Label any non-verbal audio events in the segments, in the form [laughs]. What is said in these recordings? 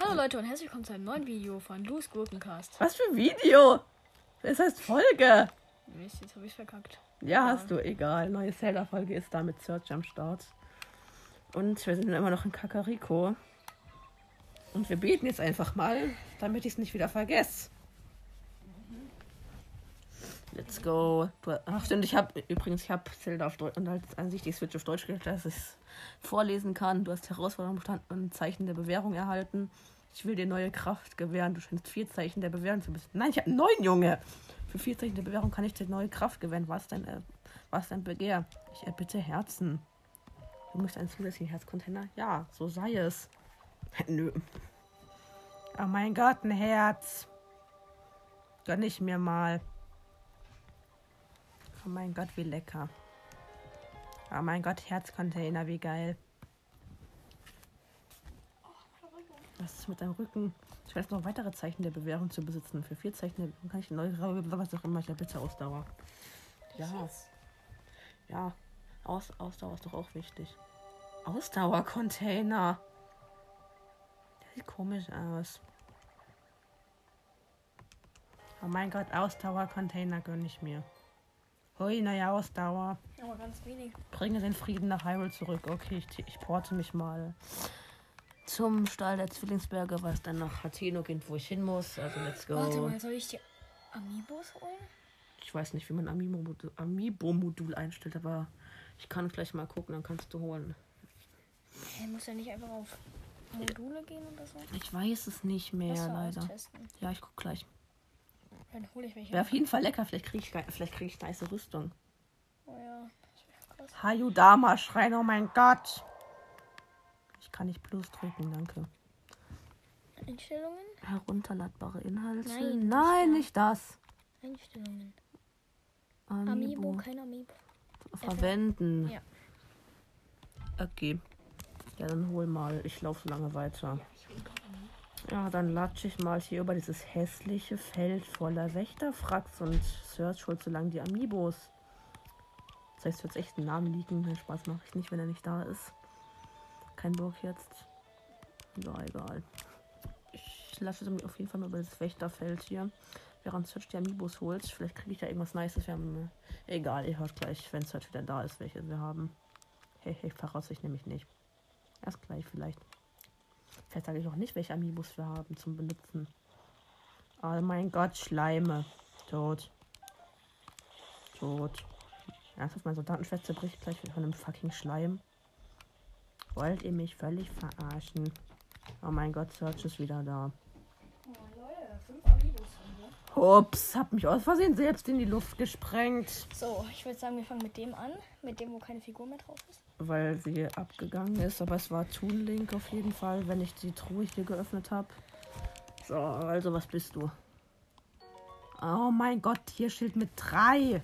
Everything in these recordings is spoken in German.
Hallo Leute und herzlich willkommen zu einem neuen Video von Lou's Gurkencast. Was für Video? Das heißt Folge. Mist, jetzt habe ich verkackt. Ja, hast du, egal. Neue Zelda-Folge ist da mit Search am Start. Und wir sind immer noch in Kakariko. Und wir beten jetzt einfach mal, damit ich es nicht wieder vergesse. Let's go. Ach stimmt, ich habe übrigens, ich habe Zelda auf Deutsch und als an sich die Switch auf Deutsch gestellt, dass ich es vorlesen kann. Du hast Herausforderung bestanden und Zeichen der Bewährung erhalten. Ich will dir neue Kraft gewähren. Du scheinst vier Zeichen der Bewährung zu besitzen. Nein, ich habe neun, Junge. Für vier Zeichen der Bewährung kann ich dir neue Kraft gewähren. Was dein, äh, was dein Begehr? Ich erbitte Herzen. Du möchtest einen zusätzlichen Herzcontainer? Ja, so sei es. [laughs] Nö. Oh mein Gott, ein Herz. Gönn ich mir mal. Oh mein Gott, wie lecker. Oh mein Gott, Herzcontainer, wie geil. Was ist mit deinem Rücken? Ich weiß noch weitere Zeichen der Bewährung zu besitzen. Für vier Zeichen der Bewährung kann ich neue, was auch immer, ich habe bitte Ausdauer. Ja. Ja. Aus, Ausdauer ist doch auch wichtig. Ausdauercontainer. Der sieht komisch aus. Oh mein Gott, Ausdauercontainer gönne ich mir. Hui, neue Ausdauer. Aber ganz wenig. Bringe den Frieden nach Hyrule zurück. Okay, ich, ich porte mich mal zum Stall der Zwillingsberge, was dann nach Hateno geht, wo ich hin muss. Also let's go. Warte mal, soll ich die Amiibos holen? Ich weiß nicht, wie man Amiibo-Modul Amiibo einstellt, aber ich kann gleich mal gucken, dann kannst du holen. Hey, muss ja nicht einfach auf Module gehen oder so? Ich weiß es nicht mehr, leider. Ja, ich guck gleich. Dann hole ich welche. Wäre auf jeden Fall lecker. Vielleicht kriege ich, vielleicht krieg ich nice Rüstung. Oh ja. Hayudama schreien, oh mein Gott. Ich kann nicht Plus drücken, danke. Einstellungen? Herunterladbare Inhalte. Nein, Nein, nicht das. Einstellungen. Amiibo. Amiibo, kein Amiibo. Verwenden. Ja. Okay. Ja, dann hol mal. Ich laufe so lange weiter. Ja, dann latsche ich mal hier über dieses hässliche Feld voller Wächterfracks und Search holt so lange die Amiibos. Das heißt, wird echt einen Namen liegen. Den Spaß mache ich nicht, wenn er nicht da ist. Kein Bock jetzt. Ja, egal. Ich lasse auf jeden Fall mal über das Wächterfeld hier. Während Search die Amiibos holt. Vielleicht kriege ich da irgendwas Nices. Wir haben, äh, egal, ihr hört gleich, wenn Search wieder da ist, welche wir haben. Hey, hey, voraus ich nämlich nicht. Erst gleich vielleicht. Vielleicht sage ich auch nicht, welche Amiibos wir haben zum Benutzen. Oh mein Gott, Schleime. Tot. Tot. Ernsthaft, meine Soldatenschwester bricht gleich von einem fucking Schleim. Wollt ihr mich völlig verarschen? Oh mein Gott, Search ist wieder da. Ups, hab mich aus Versehen selbst in die Luft gesprengt. So, ich würde sagen, wir fangen mit dem an. Mit dem, wo keine Figur mehr drauf ist. Weil sie abgegangen ist, aber es war Toon Link auf jeden Fall, wenn ich die Truhe hier geöffnet habe. So, also was bist du? Oh mein Gott, hier Schild mit drei.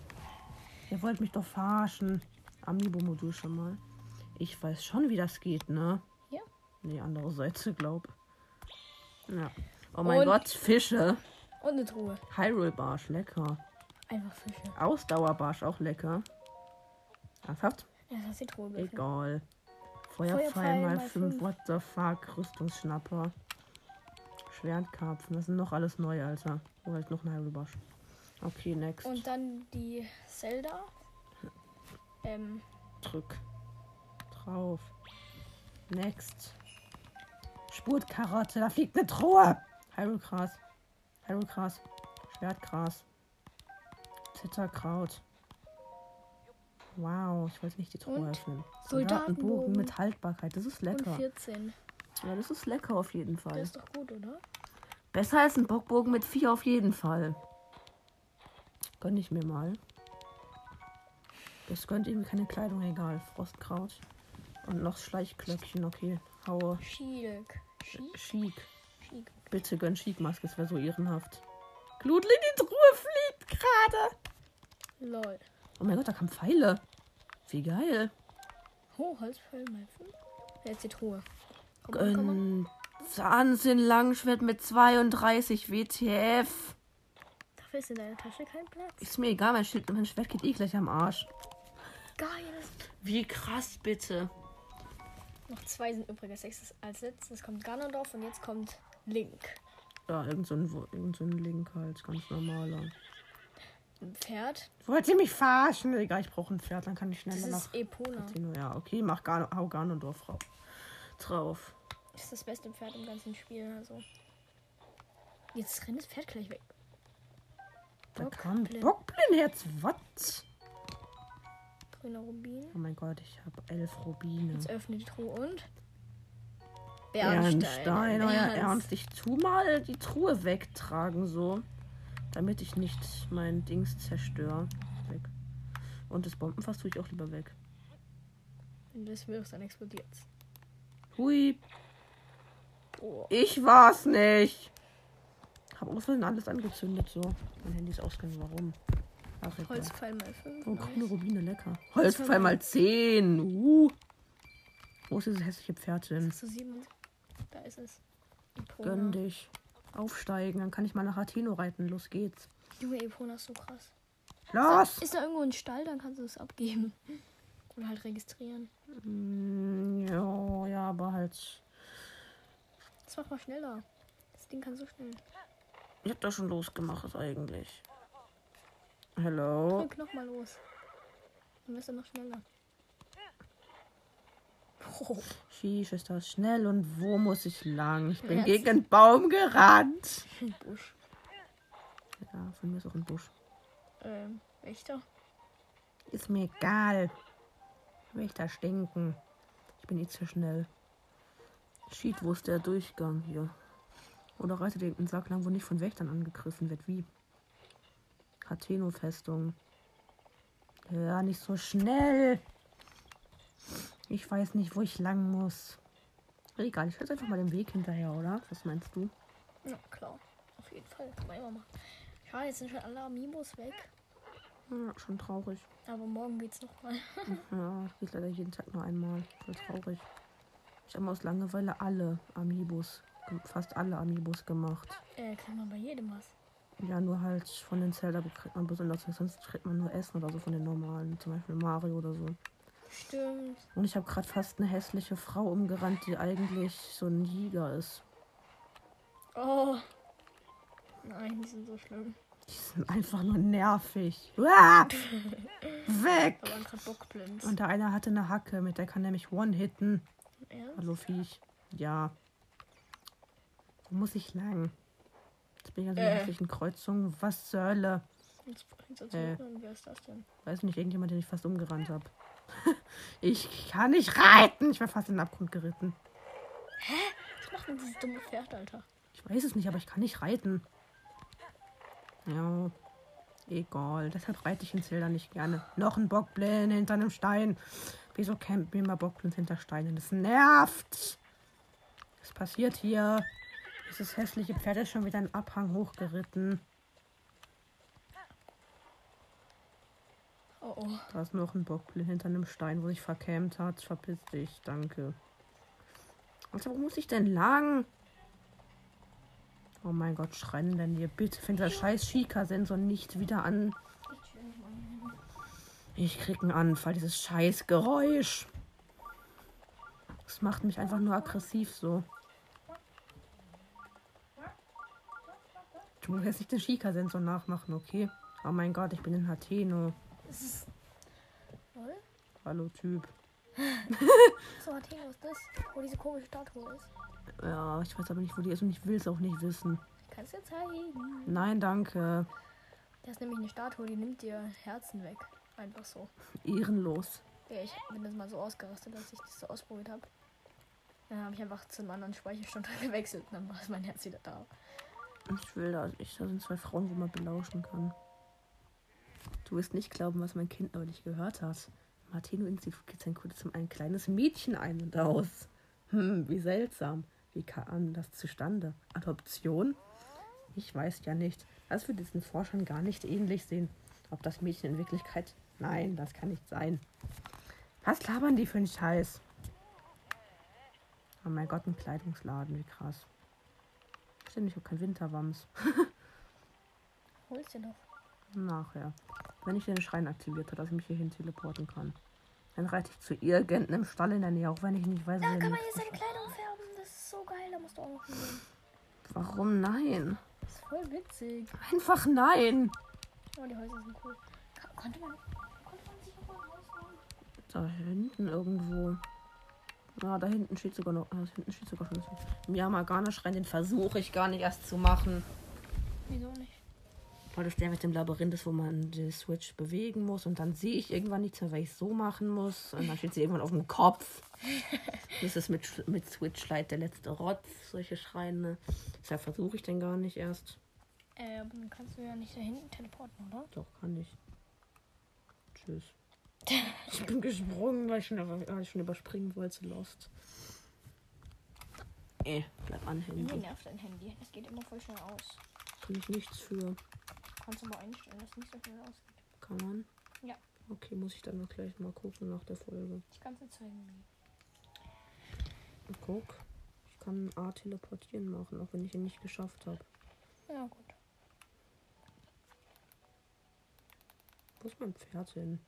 Ihr wollt mich doch verarschen. Amiibo-Modul schon mal. Ich weiß schon, wie das geht, ne? Ja. Nee, andere Seite, glaub. Ja. Oh mein Und- Gott, Fische. Und eine Truhe. Hyrule Barsch, lecker. Einfach Fische. Ausdauerbarsch, auch lecker. Ernsthaft? Ja, das ist die Truhe. Egal. Feuerpfeil Feuerpfeil mal mal 5. fünf. What the fuck? Rüstungsschnapper. Schwertkarpfen. Das sind noch alles neu, Alter. Oder halt noch ein Hyrule Okay, next. Und dann die Zelda. Ähm, Drück. Drauf. Next. Spurtkarotte. Da fliegt eine Truhe. Hyrule Gras. Hyrule Gras. Schwertgras. Zitterkraut. Wow, ich wollte nicht die Truhe Und öffnen. Soldatenbogen. Mit Haltbarkeit. Das ist und lecker. 14. Ja, das ist lecker auf jeden Fall. ist doch gut, oder? Besser als ein Bockbogen mit 4 auf jeden Fall. Gönn ich mir mal. Das gönnt irgendwie keine Kleidung, egal. Frostkraut. Und noch Schleichklöckchen, okay. Haue. Schiek? Schiek. Bitte gönn Chic-Maske, das wäre so ehrenhaft. Glutli, die Truhe fliegt gerade. Lol. Oh mein Gott, da kamen Pfeile. Wie geil. Oh, Holzpfeil mal 5. Jetzt die Truhe. Gönn. Wahnsinn, Langschwert mit 32 WTF. Dafür ist in deiner Tasche kein Platz. Ist mir egal, mein Schild, mein Schwert geht eh gleich am Arsch. Geil. Wie krass, bitte. Noch zwei sind übrigens. Sechstes als letztes kommt Ganondorf und jetzt kommt Link. Ja, irgend so ein, irgend so ein Link halt, ganz normaler. Ein Pferd. Wollt ihr mich verarschen? Egal, ich brauche ein Pferd, dann kann ich Das schneller nach ist Epona. Ja, okay, mach Gan hau Ganondorf ra- drauf. Das ist das beste Pferd im ganzen Spiel. Also. Jetzt rennt das Pferd gleich weg. Da kam Bockblin. Bockblin-Herz, was? Grüner Rubin. Oh mein Gott, ich habe elf Rubine. Jetzt öffne die Truhe und. Bernstein, euer Ernst. Ernst. Ich tu mal die Truhe wegtragen, so. Damit ich nicht mein Dings zerstöre. Weg. Und das Bombenfass tue ich auch lieber weg. Wenn du das wirfst, dann explodiert's. Hui, Oh. ich war's nicht. Hab aus alles angezündet, so. Mein Handy ist ausgegangen, warum? Ach, egal. Holzpfeil mal 5. Oh, grüne Rubine, lecker. Holzpfeil mal 10. Uh. Wo ist dieses hässliche Pferd hin? Hast du 7? Da ist es. Epona. Gönn dich. Aufsteigen, dann kann ich mal nach Atheno reiten. Los geht's. Junge, Epona ist so krass. Los! Ist da irgendwo ein Stall, dann kannst du es abgeben. [laughs] Oder halt registrieren. Mm, ja, ja, aber halt. Das macht mal schneller. Das Ding kann so schnell. Ich hab da schon losgemacht eigentlich. Hello? Drück nochmal los. Dann wirst du noch schneller. Oh, Schieß ist das schnell und wo muss ich lang? Ich bin Ja, gegen einen Baum gerannt. ein Busch. Ja, von mir ist auch ein Busch. Ähm, Wächter. Ist mir egal. Wächter stinken. Ich bin eh zu schnell. Schied, wo ist der Durchgang hier? Oder reitet irgendein Sack lang, wo nicht von Wächtern angegriffen wird? Wie? Cateno-Festung. Ja, nicht so schnell. Ich weiß nicht, wo ich lang muss. Egal, ich jetzt einfach mal den Weg hinterher, oder? Was meinst du? Ja, klar. Auf jeden Fall. Kann man immer machen. Schade, jetzt sind schon alle Amiibos weg. Ja, schon traurig. Aber morgen geht's nochmal. [laughs] Ja, geht leider jeden Tag nur einmal. Voll traurig. Ich habe aus Langeweile alle Amiibos, fast alle Amiibos gemacht. Äh, kriegt man bei jedem was. Ja, nur halt von den Zelda kriegt man besonders, sonst kriegt man nur Essen oder so von den normalen, zum Beispiel Mario oder so. Stimmt. Und ich habe gerade fast eine hässliche Frau umgerannt, die eigentlich so ein Jäger ist. Oh. Nein, die sind so schlimm. Die sind einfach nur nervig. [laughs] Uah! Weg! Und der eine hatte eine Hacke, mit der kann nämlich One-Hitten. Ja? Hallo Viech. Ja. Wo muss ich lang? Jetzt bin ich an so einer Äh. hässlichen Kreuzung. Was zur Hölle? Jetzt Äh. äh. Wer ist das denn? Weiß nicht, irgendjemand, den ich fast umgerannt habe. [laughs] ich kann nicht reiten. Ich war fast in den Abgrund geritten. Was macht denn dieses dumme Pferd, Alter? Ich weiß es nicht, aber ich kann nicht reiten. Ja. Egal. Deshalb reite ich in Zelda nicht gerne. Noch ein Bockblind hinter einem Stein. Wieso campen wir immer Bockblind hinter Steinen? Das nervt. Was passiert hier? Dieses hässliche Pferd ist schon wieder einen Abhang hochgeritten. Oh oh. Da ist noch ein Bockblind hinter einem Stein, wo sich verkämmt hat. Verpiss dich, danke. Also, wo muss ich denn lang? Oh mein Gott, schreien denn hier bitte. Fängt der scheiß Schika-Sensor nicht wieder an. Ich krieg einen Anfall, dieses scheiß Geräusch. Das macht mich einfach nur aggressiv so. Du musst jetzt nicht den Schika-Sensor nachmachen, okay? Oh mein Gott, ich bin in Hateno. Das ist. Hallo Typ. [laughs] So, was ist das? Wo diese komische Statue ist. Ja, ich weiß aber nicht, wo die ist und ich will es auch nicht wissen. Ich kann es dir zeigen. Nein, danke. Da ist nämlich eine Statue, die nimmt dir Herzen weg. Einfach so. Ehrenlos. Ja, ich bin das mal so ausgerastet, als ich das so ausprobiert habe. Dann habe ich einfach zum anderen Speicherstand [laughs] gewechselt und dann war mein Herz wieder da. Ich will da nicht. Da sind zwei Frauen, wo man belauschen kann. Du wirst nicht glauben, was mein Kind neulich gehört hat. Martino Institut geht sein Kunde zum ein kleines Mädchen ein und aus. Hm, wie seltsam. Wie kam das zustande? Adoption? Ich weiß ja nicht. Das wird diesen Forschern gar nicht ähnlich sehen. Ob das Mädchen in Wirklichkeit. Nein, das kann nicht sein. Was labern die für einen Scheiß? Oh mein Gott, ein Kleidungsladen, wie krass. Stimmt, ich habe kein Winterwams. [laughs] Holst dir doch. Nachher. Wenn ich den Schrein aktiviert habe, dass ich mich hierhin teleporten kann. Dann reite ich zu irgendeinem Stall in der Nähe, auch wenn ich nicht weiß, Da kann man jetzt seine Kleidung färben. Das ist so geil. Da musst du auch noch hingehen. Warum nein? Das ist voll witzig. Einfach nein. Oh, die Häuser sind cool. Konnte man, konnte man sich noch ein Haus bauen? Da hinten irgendwo. Ja, da hinten steht sogar noch. Da hinten steht sogar schon. Im Yamagana-Schrein, den versuche ich gar nicht erst zu machen. Wieso nicht? Weil das der mit dem Labyrinth ist, wo man die Switch bewegen muss. Und dann sehe ich irgendwann nichts mehr, weil ich so machen muss. Und dann steht sie irgendwann auf dem Kopf. [laughs] Das ist mit, mit Switch Lite der letzte Rotz, solche Schreine. Deshalb versuche ich den gar nicht erst. Äh, aber dann kannst du ja nicht da hinten teleporten, oder? Doch, kann ich. Tschüss. Ich bin gesprungen, weil ich schon, weil ich schon überspringen wollte. Lost. Äh, bleib an, Mir Handy. nervt dein Handy. Es geht immer voll schnell aus. Kann ich nichts für. Kannst du mal einstellen, dass es nicht so schnell ausgeht. Kann man? Ja. Okay, muss ich dann noch gleich mal gucken nach der Folge. Ich kann es dir zeigen. wie. Guck. Ich kann A teleportieren machen, auch wenn ich ihn nicht geschafft habe. Ja, gut. Wo ist mein Pferd hin?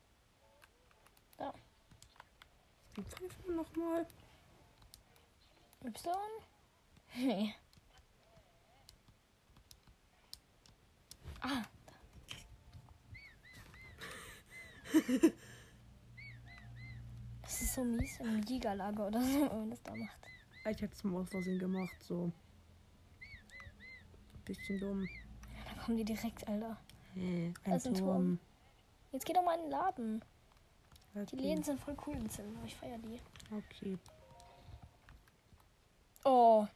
Da. Wie pfeifen wir nochmal? Y? Nee. Ah. Das ist so mies im Ligalager oder so, wenn man das da macht. Ich hätte es mal aus Versehen gemacht, so. Bisschen dumm. Da kommen die direkt, Alter. Da Ein ist ein Turm. Turm. Jetzt geh doch mal in den Laden. Die Okay. Läden sind voll cool in Zimmer. Ich feier die. Okay. Oh.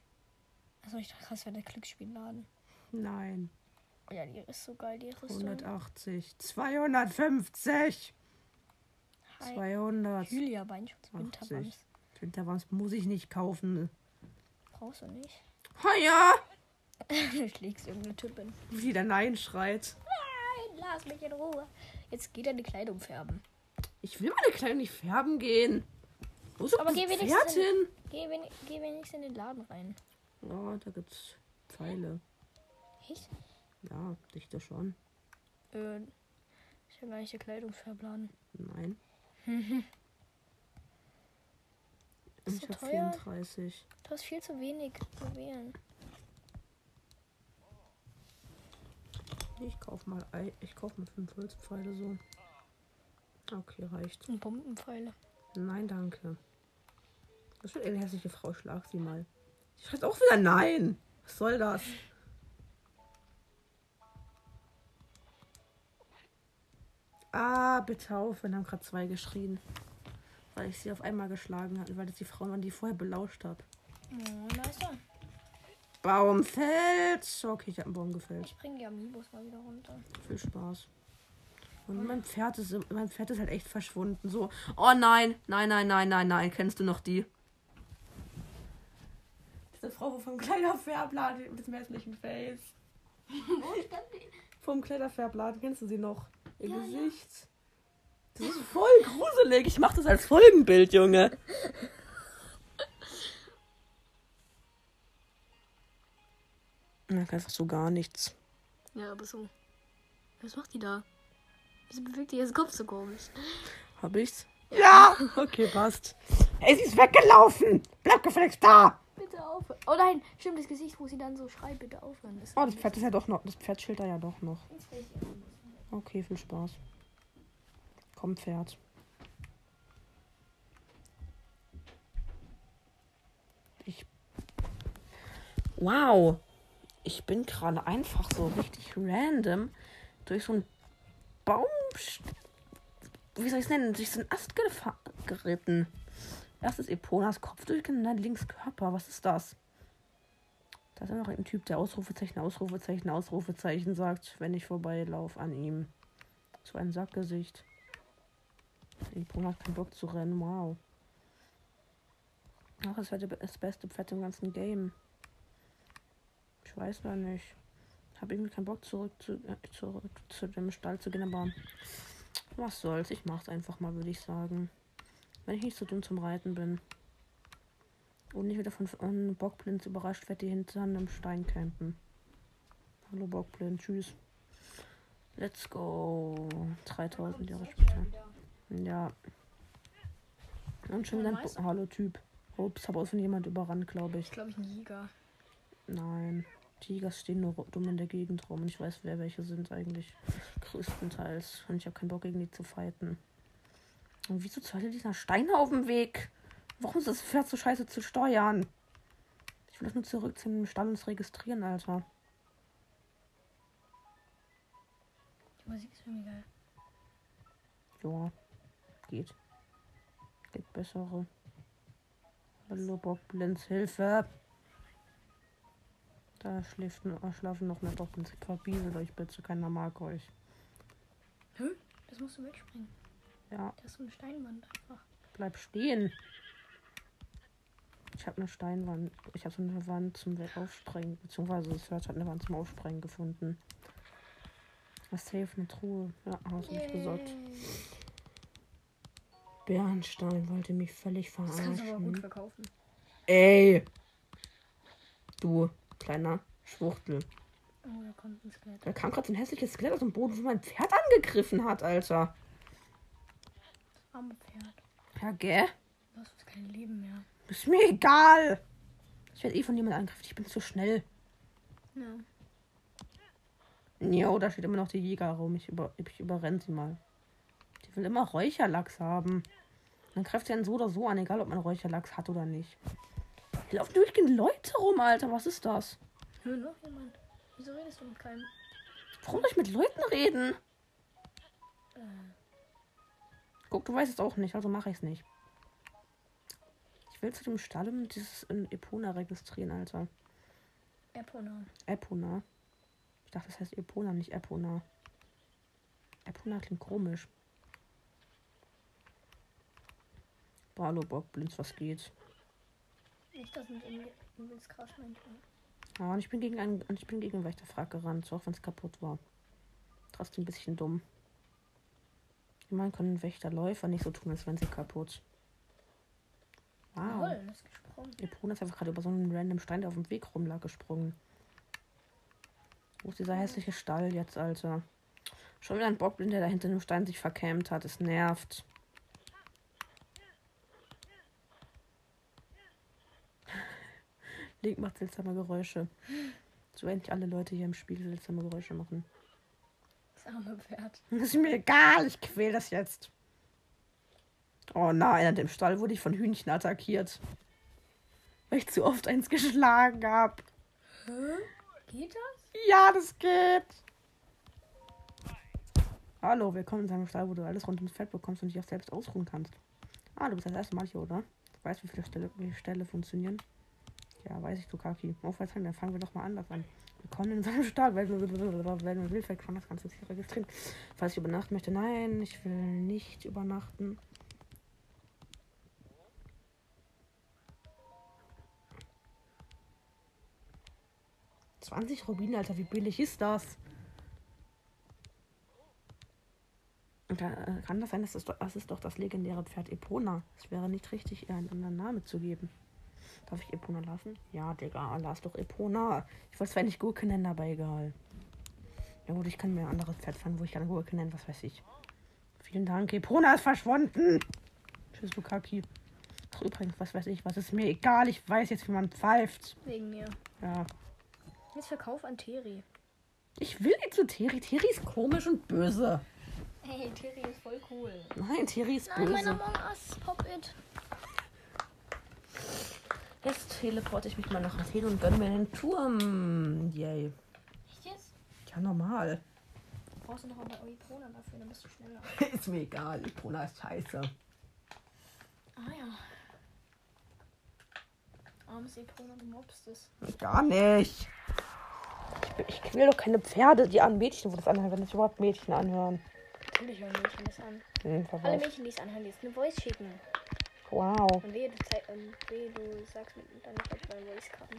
Also ich dachte, das wäre der Glücksspielladen. Nein. Ja, die ist so geil, die Rüstung. 180. 250. Hi. 200. Julia Beinschutz, 80. Winterwams. Winterwams muss ich nicht kaufen. Brauchst du nicht. Ha ja! [laughs] du schlägst irgendeine Typin. Wie der Nein schreit. Nein, lass mich in Ruhe. Jetzt geht er die Kleidung färben. Ich will meine Kleidung nicht färben gehen. Wo ist Aber geh wenigstens in- hin? Geh, wen geh wenigstens in den Laden rein. Ja, da gibt's Pfeile. Ich? Ja, dichte schon. Äh, ich habe gar nicht der Kleidungsfärbladen. Nein. [laughs] Ist ich so habe teuer. 34. Du hast viel zu wenig zu wählen. Ich kauf mal Ei. Ich kauf mal fünf Holzpfeile so. Okay, reicht. Und Bombenpfeile. Nein, danke. Das wird eine hässliche Frau. Schlag sie mal. Sie schreit auch wieder Nein. Was soll das? Ah, bitte auf. Wir haben gerade zwei geschrien. Weil ich sie auf einmal geschlagen habe, weil das die Frau war, die ich vorher belauscht habe. Oh, nice. Baum fällt. Okay, ich habe einen Baum gefällt. Ich bringe die Amiibos mal wieder runter. Viel Spaß. Und mein Pferd ist mein Pferd ist halt echt verschwunden. So, oh nein, nein, nein, nein, nein, nein. Kennst du noch die? Diese Frau vom Kleiderfärbladen mit dem hässlichen Face. Wo stand die? Vom Kleiderfärbladen, kennst du sie noch? Ihr Ja, ja. Gesicht. Das ist voll gruselig. Ich mach das als Folgenbild, Junge. Na, einfach so gar nichts. Ja, aber so. Was macht die da? Wieso bewegt die ihren Kopf so komisch? Hab ich's? Ja! [laughs] Okay, passt. Sie ist weggelaufen! Bleib gefälligst da! Bitte aufhören. Oh nein, stimmt das Gesicht, wo sie dann so schreit, bitte aufhören. Das Oh, das Pferd ist ja doch noch. Das Pferd da ja doch noch. Ihr. Okay, viel Spaß. Komm, Pferd. Ich. Wow! Ich bin gerade einfach so richtig random durch so einen Baum. Wie soll ich es nennen? Durch so einen Ast geritten. Erst ist Eponas Kopf durchgegangen, dann links Körper. Was ist das? Da ist noch ein Typ, der Ausrufezeichen, Ausrufezeichen, Ausrufezeichen sagt, wenn ich vorbeilaufe an ihm. So ein Sackgesicht. Epona hat keinen Bock zu rennen. Wow. Ach, das wäre das beste Pferd im ganzen Game. Ich weiß gar nicht. Habe irgendwie keinen Bock zurück zu, äh, zurück zu dem Stall zu gehen, aber was soll's. Ich mach's einfach mal, würde ich sagen. Wenn ich nicht so dumm zum Reiten bin. Und nicht wieder von, von Bockblind überrascht werde, die hinter einem Stein campen. Hallo Bockblind, tschüss. Let's go. 3000 Jahre später. Ja. Und schon nice. Bo- Hallo-Typ. Ups, habe aus von jemand überrannt, glaube ich. Ich glaube, ich ein Jäger. Nein. Tigers stehen nur dumm in der Gegend rum. Und ich weiß, wer welche sind eigentlich. Größtenteils. Und ich habe keinen Bock, gegen die zu fighten. Und wieso zur Hölle dieser Stein auf dem Weg? Warum ist das Pferd so scheiße zu steuern? Ich will das nur zurück zum Stall und registrieren, Alter. Die Musik ist irgendwie geil. Ja. Geht. Gibt bessere. Hallo, Bockblins, Hilfe! Da schläft, schlafen noch mehr Bockblins. Verbieselt euch bitte, keiner mag euch. Hä? Das musst du wegspringen. Ja, Da ist so eine Steinwand einfach. bleib stehen. Ich habe eine Steinwand. Ich habe so eine Wand zum Aufsprengen. Beziehungsweise das Pferd hat eine Wand zum Aufsprengen gefunden. Was safe eine Truhe. Ja, hast du mich gesagt. Yay. Bernstein wollte mich völlig Das kannst du aber gut verarschen. verkaufen. Ey! Du, kleiner Schwuchtel. Oh, da kommt ein Skelett. Da kam gerade so ein hässliches Skelett aus dem Boden, wo mein Pferd angegriffen hat, Alter. Arme Pferd. Ja, gell? Du hast kein Leben mehr. Ist mir egal. Ich werde eh von jemandem angegriffen. Ich bin zu schnell. Ja. Jo, da steht immer noch die Jäger rum. Ich, über, ich überrenne sie mal. Die will immer Räucherlachs haben. Dann greift sie einen so oder so an, egal ob man Räucherlachs hat oder nicht. Hier laufen durchgehend Leute rum, Alter. Was ist das? Hör noch jemand. Wieso redest du mit keinem? Warum soll ich mit Leuten reden? Äh, Guck, du weißt es auch nicht, also mache ich es nicht. Ich will zu dem Stall und dieses in Epona registrieren, Alter. Epona. Epona. Ich dachte, das heißt Epona, nicht Epona. Epona klingt komisch. Boah, Hallo Bockblins, was geht? Nicht, dass mit ihm übelst krass manchmal. Ja, und ich bin gegen einen, und ich bin gegen einen Wächterfrag gerannt, auch wenn es kaputt war. Trotzdem ein bisschen dumm. Immerhin können Wächterläufer nicht so tun, als wären sie kaputt. Wow. Das ist gesprungen. Epona ist einfach gerade über so einen random Stein, der auf dem Weg rumlag, gesprungen. Wo ist dieser hässliche Stall jetzt, Alter? Schon wieder ein Bockblind, der da hinter dem Stein sich verkämmt hat. Es nervt. Link macht seltsame Geräusche. So nicht alle Leute hier im Spiel seltsame Geräusche machen. Das arme Pferd. Das ist mir egal, ich quäl das jetzt. Oh nein, an dem Stall wurde ich von Hühnchen attackiert. Weil ich zu oft eins geschlagen hab. Hä? Geht das? Ja, das geht. Hallo, willkommen in seinem Stall, wo du alles rund ums Feld bekommst und dich auch selbst ausruhen kannst. Ah, du bist das erste Mal hier, oder? Weißt du, wie viele Ställe, wie Ställe funktionieren? Ja, weiß ich, du Kaki. Aufwärts dann fangen wir doch mal anders an. Willkommen in seinem Stall, weil du willst, schon das es hier registrieren. Falls ich übernachten möchte, nein, ich will nicht übernachten. Zwanzig Rubine, Alter, wie billig ist das? Und da äh, kann das sein, dass das, doch, das ist doch das legendäre Pferd Epona. Es wäre nicht richtig, ihr einen anderen Namen zu geben. Darf ich Epona lassen? Ja, Digga, lass doch Epona. Ich wollte zwar nicht Gurke nennen, aber egal. Ja gut, ich kann mir ein anderes Pferd fangen, wo ich gerne Gurke nennen, was weiß ich. Vielen Dank, Epona ist verschwunden. Tschüss, Lukaki. Ach, übrigens, was weiß ich, was ist mir egal. Ich weiß jetzt, wie man pfeift. Wegen mir. Ja. Jetzt Verkauf an Terry. Ich will nicht zu Terry. Terry ist komisch und böse. Hey, Terry ist voll cool. Nein, Terry ist Nein, mein böse. Among Us, Pop It. Jetzt teleporte ich mich mal nach Athen und gönne mir einen Turm. Yay. Echt jetzt? Ja, normal. Brauchst du noch aber Epona dafür, dann bist du schneller. [laughs] ist mir egal. Epona ist scheiße. Ah ja. Armes Epona, du mobst es. Gar nicht. Ich, will doch keine Pferde, die an Mädchen, wo das anhören, wenn das überhaupt Mädchen anhören. Natürlich hören Mädchen das an. Hm, Alle. Mädchen, die es anhören, die es eine Voice schicken. Wow. Und wehe, du, ähm, wehe, du sagst mit deiner Zeit bei Voice-Karten.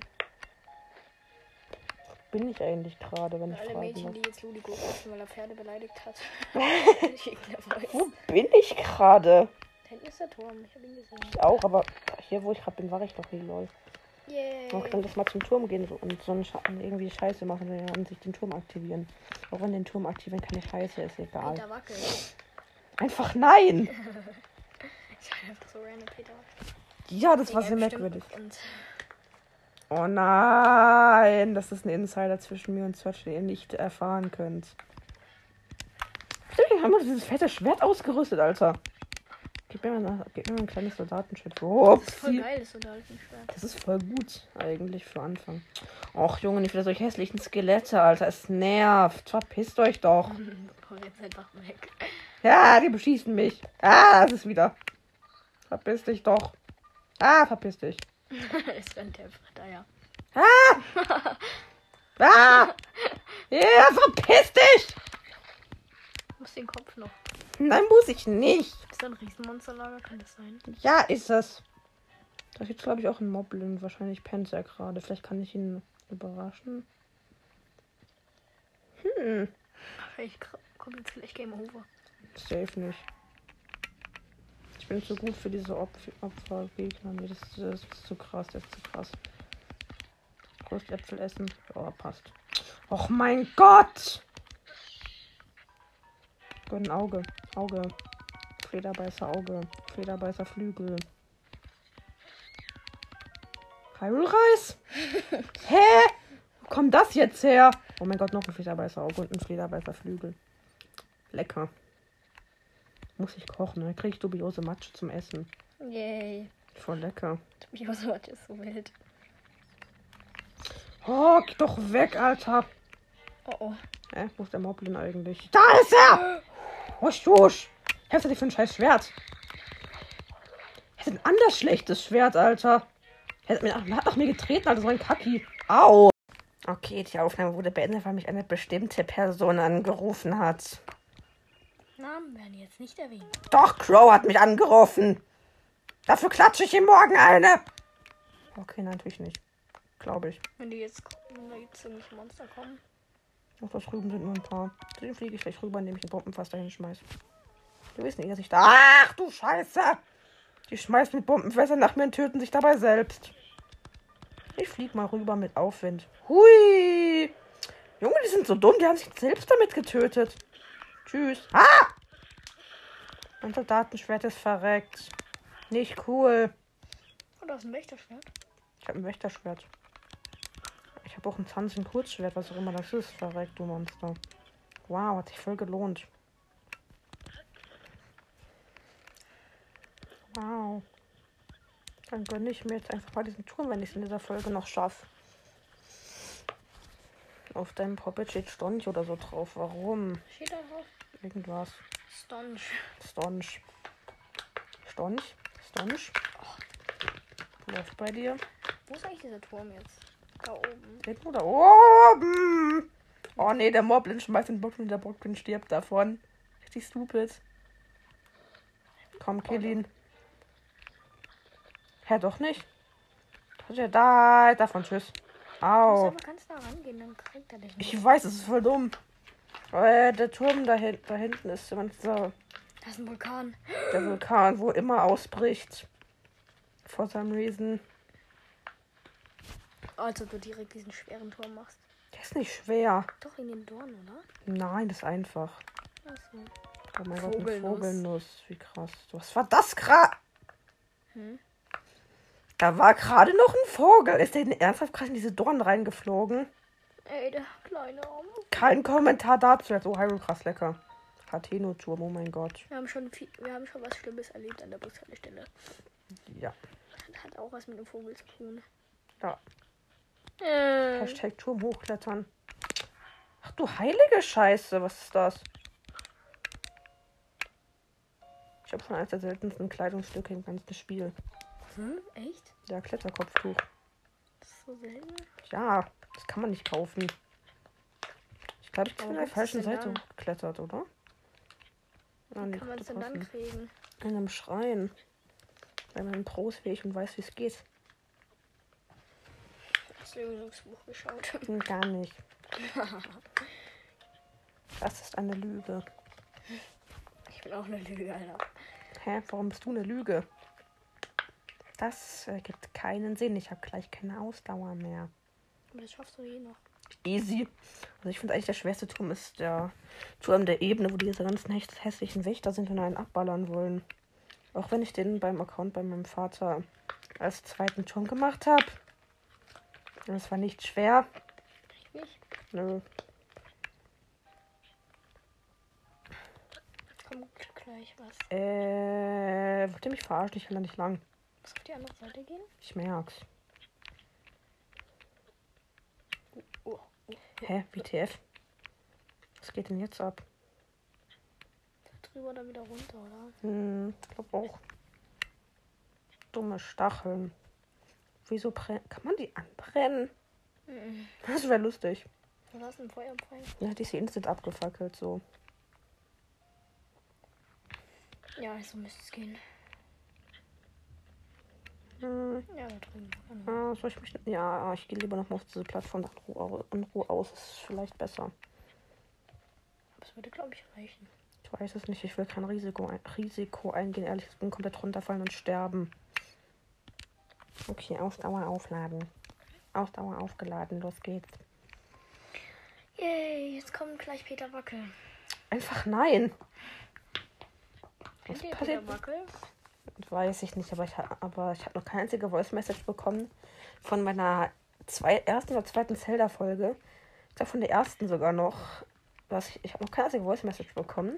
Bin ich eigentlich gerade, wenn Und ich alle fragen Mädchen, darf? die jetzt Ludigo rufen, weil er Pferde beleidigt hat, [laughs] [laughs] Voice. Wo bin ich gerade? Da hinten ist der Turm, ich hab ihn gesehen. Ich auch, aber hier, wo ich gerade bin, war ich doch nie lol. Yay. Man kann das mal zum Turm gehen so, und so einen Scha irgendwie Scheiße machen und sich den Turm aktivieren. Auch wenn den Turm aktivieren keine Scheiße ist, egal. Einfach nein! [laughs] Das war einfach so random, Peter. Ja, das war sehr merkwürdig. Oh nein, das ist ein Insider zwischen mir und Search, den ihr nicht erfahren könnt. Stimmt, haben wir dieses fette Schwert ausgerüstet, Alter. Gib mir mal, gib mir mal ein kleines Soldatenschild. Das ist voll geil, das Soldatenschwert. Das ist voll gut, eigentlich, für Anfang. Och, Junge, nicht wieder solche hässlichen Skelette, Alter. Es nervt. Verpisst euch doch. [laughs] Komm jetzt einfach weg. Ja, die beschießen mich. Ah, das ist wieder. Verpiss dich doch. Ah, verpiss dich. [laughs] es rennt der Fritter, ja. [laughs] Ah! Ja, verpiss dich! Du musst den Kopf noch. Nein, muss ich nicht. Ist da ein Riesenmonsterlager? Kann das sein? Ja, ist es. Da gibt glaube ich, auch einen Moblin. Wahrscheinlich pennt er gerade. Vielleicht kann ich ihn überraschen. Hm, kr- kommt jetzt vielleicht Game Over. safe nicht. Ich bin zu gut für diese Opf Opfergegner. Das, das ist zu krass. Das ist zu krass. Äpfel essen. Ja, passt. Och mein Gott! Gott, ein Auge. Auge. Flederbeißer Auge. Flederbeißer Flügel. Hyrule-Reis? [laughs] Hä? Wo kommt das jetzt her? Oh mein Gott, noch ein Flederbeißer Auge und ein Flederbeißer Flügel. Lecker. Muss ich kochen, dann kriege ich dubiose Matsche zum Essen. Yay. Voll lecker. Dubiose Mathe ist so wild. Oh, geh doch weg, Alter. Oh oh. Äh, wo ist der Moblin eigentlich? Da ist er! Husch, husch. Was hast du denn für ein scheiß Schwert? Er hat ein anders schlechtes Schwert, Alter. Er hat, mir, er hat nach mir getreten, Alter, so ein Kacki. Au. Okay, die Aufnahme wurde beendet, weil mich eine bestimmte Person angerufen hat. Namen werden jetzt nicht erwähnt. Doch, Crow hat mich angerufen. Dafür klatsche ich ihm morgen eine. Okay, nein, natürlich nicht. Glaube ich. Wenn die jetzt, wenn da jetzt irgendwelche Monster kommen. Ach, das drüben sind nur ein paar. Zu denen fliege ich gleich rüber, indem ich ein Bombenfass dahin schmeiß. Die wissen eh, dass ich da. Ach du Scheiße! Die schmeißen mit Bombenfässern nach mir und töten sich dabei selbst. Ich flieg mal rüber mit Aufwind. Hui! Junge, die sind so dumm, die haben sich selbst damit getötet. Tschüss. Ah! Mein Soldatenschwert ist verreckt. Nicht cool. Oh, da ist ein Wächterschwert. Ich habe ein Wächterschwert. Ich habe auch ein Zanzen Kurzschwert, was auch immer das ist. Verreckt, du Monster. Wow, hat sich voll gelohnt. Wow. Dann gönne ich mir jetzt einfach mal diesen Turm, wenn ich es in dieser Folge noch schaffe. Auf deinem Poppet steht Stonch oder so drauf. Warum? Steht da drauf? Irgendwas. Stonch. Stonch. Stonch? Stonch? Läuft bei dir? Wo ist eigentlich dieser Turm jetzt? Da oben. Hinten oder oben? Oh nee, der Moblin schmeißt den Bock und der Bockblin stirbt davon. Richtig stupid. Komm, kill ihn. Hä, doch nicht? Ja da. Davon, tschüss. Au. nah rangehen. Ich weiß, es ist voll dumm. Weil der Turm da, hin da hinten ist immer so Da ist ein Vulkan. der Vulkan, wo immer ausbricht. For some reason. Also du direkt diesen schweren Turm machst. Der ist nicht schwer. Doch in den Dorn, oder? Nein, das ist einfach. Achso. Oh mein Gott, eine Vogelnuss. Vogelnuss. Wie krass. Was war das gerade? Hm? Da war gerade noch ein Vogel. Ist der denn ernsthaft gerade in diese Dornen reingeflogen? Ey, der kleine Arme. Kein Kommentar dazu. Oh, Hyrule, krass lecker. Hateno-Turm, oh mein Gott. Wir haben schon viel, wir haben schon was Schlimmes erlebt an der Bushaltestelle. Ja. Hat, hat auch was mit dem Vogel zu tun. Ja. Äh, Hashtag Turm hochklettern. Ach du heilige Scheiße, was ist das? Ich habe schon eines der seltensten Kleidungsstücke im ganzen Spiel. Hm? Echt? Ja, Kletterkopftuch. Das ist so selten. Ja, das kann man nicht kaufen. Ich glaube, ich bin an der falschen Seite da? geklettert, oder? Wie nee, kann man es denn dann kriegen? In einem Schrein. Weil man Pros wie ich und weiß, wie es geht. Hast du Übungsbuch geschaut? Hm, Gar nicht. [laughs] Das ist eine Lüge. Ich bin auch eine Lüge, Alter. Hä? Warum bist du eine Lüge? Das ergibt keinen Sinn. Ich habe gleich keine Ausdauer mehr. Aber das schaffst du eh noch. Easy. Also ich finde eigentlich der schwerste Turm ist der Turm der Ebene, wo diese ganzen häss- hässlichen Wächter sind und einen abballern wollen. Auch wenn ich den beim Account bei meinem Vater als zweiten schon gemacht habe. Und es war nicht schwer. Nicht? Nö. Kommt gleich was. Äh, wollt ihr mich verarschen? Ich kann da nicht lang. Muss auf die andere Seite gehen? Ich merk's. Oh, oh. Hä? WTF? Was geht denn jetzt ab? Drüber oder wieder runter, oder? Hm, ich glaube auch. Dumme Stacheln. Wieso kann man die anbrennen? Mhm. Das wäre lustig. Was hast du ein Feuerpfeil? Ja, die ist instant abgefackelt so. Ja, so müsste es gehen. Hm, Ja, ah, soll ich mich. Ja, ich gehe lieber noch mal auf diese Plattform in Ruhe, in Ruhe aus. Ist vielleicht besser. Es würde, glaube ich, reichen. Ich weiß es nicht. Ich will kein Risiko, ein Risiko eingehen. Ehrlich, ich bin komplett runterfallen und sterben. Okay, Ausdauer aufladen. Ausdauer aufgeladen. Los geht's. Yay, jetzt kommt gleich Peter Wackel. Einfach nein. Was passiert? Peter Wackel? Weiß ich nicht, aber ich, aber ich habe noch keine einzige Voice Message bekommen von meiner zwei, ersten oder zweiten Zelda-Folge. Ich glaube, von der ersten sogar noch. Was ich ich habe noch keine einzige Voice Message bekommen.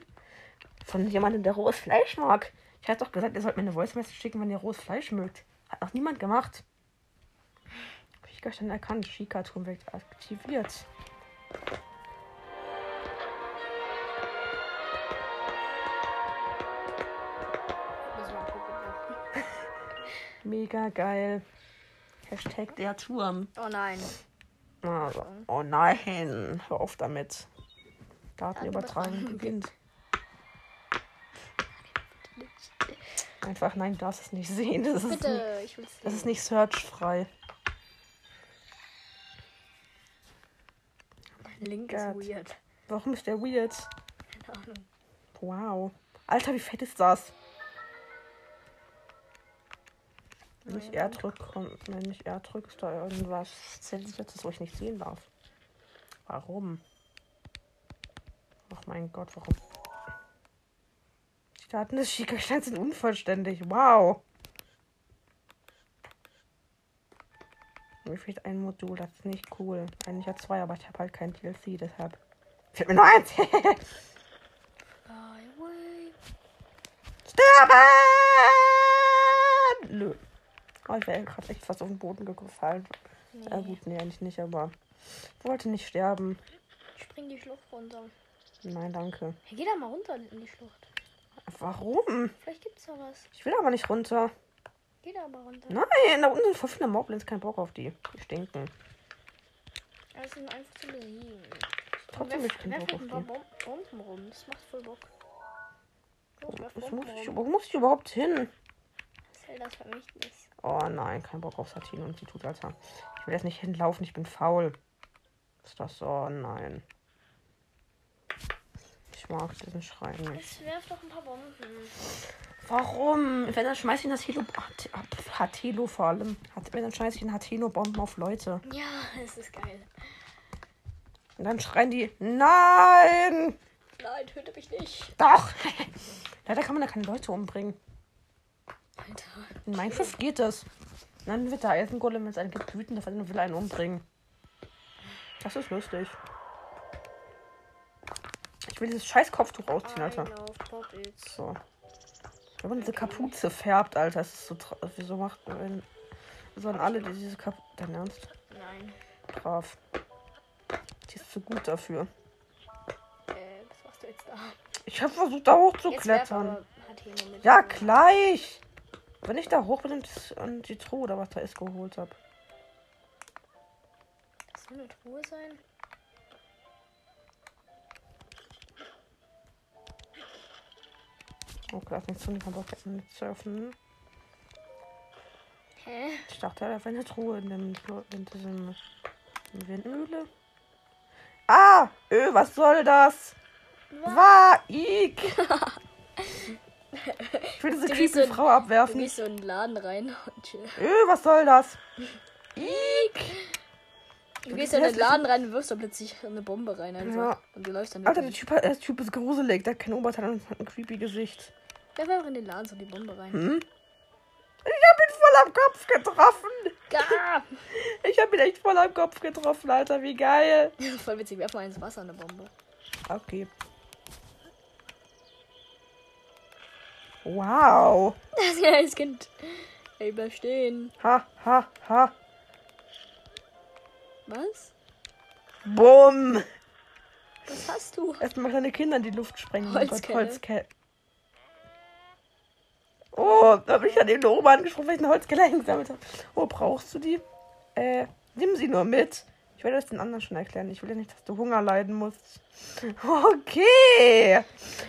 Von jemandem, der rohes Fleisch mag. Ich hatte doch gesagt, ihr sollt mir eine Voice Message schicken, wenn ihr rohes Fleisch mögt. Hat noch niemand gemacht. Hab ich gar nicht erkannt. Shika-Turm wird aktiviert. Mega geil. Hashtag der Turm. Oh nein. Also, oh nein, hör auf damit. Datenübertragung beginnt. [laughs] Einfach nein, du darfst es nicht sehen. Das ist, nicht, Bitte, ich will es das ist nicht searchfrei. Link Gott. ist weird. Warum ist der weird? Keine Ahnung. Wow. Alter, wie fett ist das? Wenn ich R drücke, kommt, wenn ich R drücke, ist da irgendwas Zentriertes, wo ich nicht sehen darf. Warum? Ach mein Gott, warum? Die Daten des Schickersteins sind unvollständig. Wow. Mir fehlt ein Modul, das ist nicht cool. Eigentlich ja zwei, aber ich habe halt kein DLC, deshalb. Fehlt mir nur eins. [laughs] Sterben! Oh, ich wäre gerade echt fast auf den Boden gefallen. Nee. Ja gut, nee, eigentlich nicht, aber ich wollte nicht sterben. Spring die Schlucht runter. Nein, danke. Hey, geh da mal runter in die Schlucht. Warum? Vielleicht gibt's da was. Ich will aber nicht runter. Geh da mal runter. Nein, da unten sind voll viele Moblins, kein Bock auf die. Die stinken. Das sind einfach zu besiegen. Trotzdem keinen werf Bock auf die. Bom- Bomben rum. Das macht voll Bock. Was Bomben muss ich, wo muss ich überhaupt hin? Zeldas Vermächtnis. Oh nein, kein Bock auf Satine und sie tut Alter. Ich will jetzt nicht hinlaufen, ich bin faul. Ist das so? Oh nein. Ich mag diesen Schrein nicht. Es werft doch ein paar Bomben. Warum? Wenn dann schmeiß ich ein Hatelo, Hatelo vor allem. Hat- Wenn dann schmeiß ich ein Hatelo-Bomben auf Leute. Ja, es ist geil. Und dann schreien die, nein! Nein, töte mich nicht. Doch! [laughs] Leider kann man da keine Leute umbringen. Alter. In Minecraft geht das. Dann wird der Eisengolem, wenn es einen gibt, wütend auf einen und will einen umbringen. Das ist lustig. Ich will dieses scheiß Kopftuch ausziehen, Alter. So. Wenn man diese Kapuze färbt, Alter, das ist so Wieso macht man. Wenn, sollen alle die diese Kapuze. Dein Ernst? Nein. Brav. Die ist zu gut dafür. Äh, was machst du jetzt da? Ich habe versucht, da Jetzt hochzuklettern. Ja, gleich! Wenn ich da hoch bin und die Truhe oder was da ist geholt habe. Das soll eine Truhe sein? Okay, das ist nicht so nicht Bock mit surfen. Hä? Ich dachte, da wäre eine Truhe in, dem, in diesem Windmühle. Ah! Öh, was soll das? War! Ich [laughs] will diese Du creepy so- Frau Du abwerfen. gehst so in den Laden rein und. Öh, was soll das? Ik! Du gehst in den Laden rein und wirfst da plötzlich eine Bombe rein einfach. Ja. Und du läufst dann Alter, der typ, der typ ist gruselig. Der hat kein Oberteil und hat ein creepy Gesicht. Der wäre in den Laden so die Bombe rein. Hm? Ich hab ihn voll am Kopf getroffen. Ga! [laughs] Ich hab ihn echt voll am Kopf getroffen, Alter. Wie geil. [laughs] Voll witzig, werf mal ins Wasser eine Bombe. Okay. Wow. Das ist ein Kind. Ey, bleib stehen. Ha, ha, ha. Was? Bumm. Was hast du? Erstmal kleine Kinder in die Luft sprengen. Holzkelle. Holzkelle. Oh, da habe ich an den oben angesprochen, weil ich eine Holzkelle eingesammelt habe. Oh, brauchst du die? Äh, nimm sie nur mit. Ich werde das den anderen schon erklären. Ich will ja nicht, dass du Hunger leiden musst. [laughs] Okay.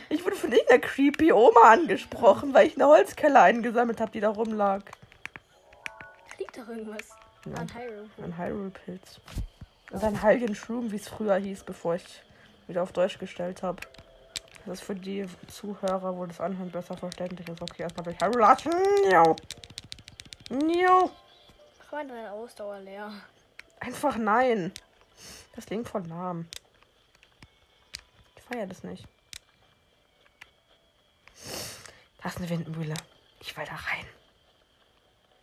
Ich wurde von irgendeiner creepy Oma angesprochen, weil ich eine Holzkelle eingesammelt habe, die da rumlag. Da liegt doch irgendwas. Ja. An Hyrule. Ein Hyrule-Pilz. Und ein Heiligen Shroom, wie es früher hieß, bevor ich wieder auf Deutsch gestellt habe. Das ist für die Zuhörer, wo das Anhören besser verständlich ist. Okay, erstmal durch Hyrule latschen. Njau. Njau. Ach, war deine Ausdauer leer. Einfach nein. Das klingt voll lahm. Ich feiere das nicht. Da ist eine Windmühle. Ich will da rein.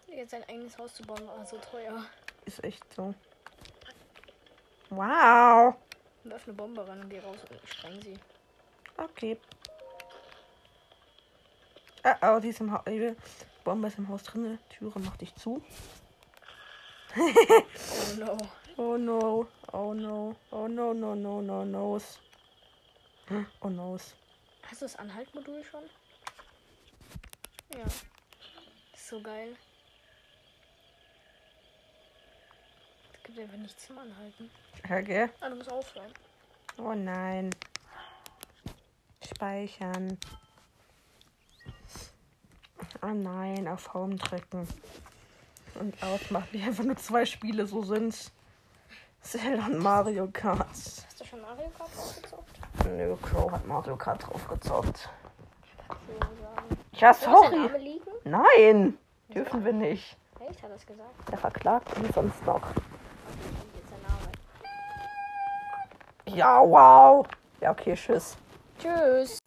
Jetzt sein eigenes Haus zu bauen war so teuer. Ist echt so. Wow. Wirf eine Bombe ran und geh raus und spreng sie. Okay. Ah, oh, die ist im Haus. Die Bombe ist im Haus drin. Türe mach dich zu. Oh no. Oh no. Oh no. Oh no, no, no, no, no's. Oh no's. Hast du das Anhaltmodul schon? Ja. Ist so geil. Es gibt einfach nichts zum Anhalten. Okay. Ah, du musst aufhören. Oh nein. Speichern. Oh nein, auf Home drücken. Und ausmachen, wie einfach nur zwei Spiele so sind. Zelda und Mario Kart. Hast du schon Mario Kart ausgezockt? Nö, Crow hat Mario Kart draufgezockt. Ja, sorry. Nein, dürfen wir nicht. Echt, hat er es gesagt? Der verklagt uns sonst noch. Ja, wow. Ja, okay, tschüss. Tschüss.